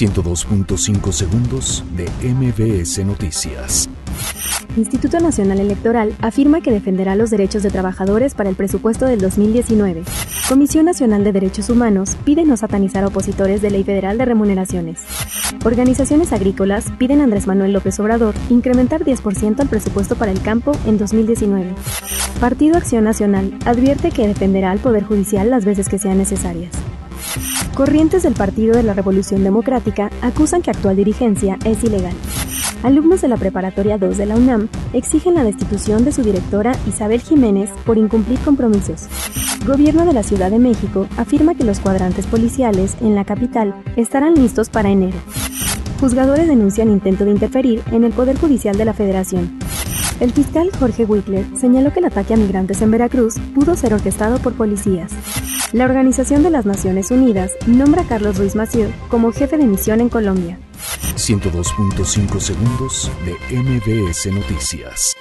102.5 segundos de MBS Noticias. Instituto Nacional Electoral afirma que defenderá los derechos de trabajadores para el presupuesto del 2019. Comisión Nacional de Derechos Humanos pide no satanizar a opositores de Ley Federal de Remuneraciones. Organizaciones agrícolas piden a Andrés Manuel López Obrador incrementar 10% al presupuesto para el campo en 2019. Partido Acción Nacional advierte que defenderá al Poder Judicial las veces que sean necesarias. Corrientes del Partido de la Revolución Democrática acusan que actual dirigencia es ilegal. Alumnos de la Preparatoria 2 de la UNAM exigen la destitución de su directora Isabel Jiménez por incumplir compromisos. Gobierno de la Ciudad de México afirma que los cuadrantes policiales en la capital estarán listos para enero. Juzgadores denuncian intento de interferir en el Poder Judicial de la Federación. El fiscal Jorge Wickler señaló que el ataque a migrantes en Veracruz pudo ser orquestado por policías. La Organización de las Naciones Unidas nombra a Carlos Ruiz Massieu como jefe de misión en Colombia. 102.5 segundos de MBS Noticias.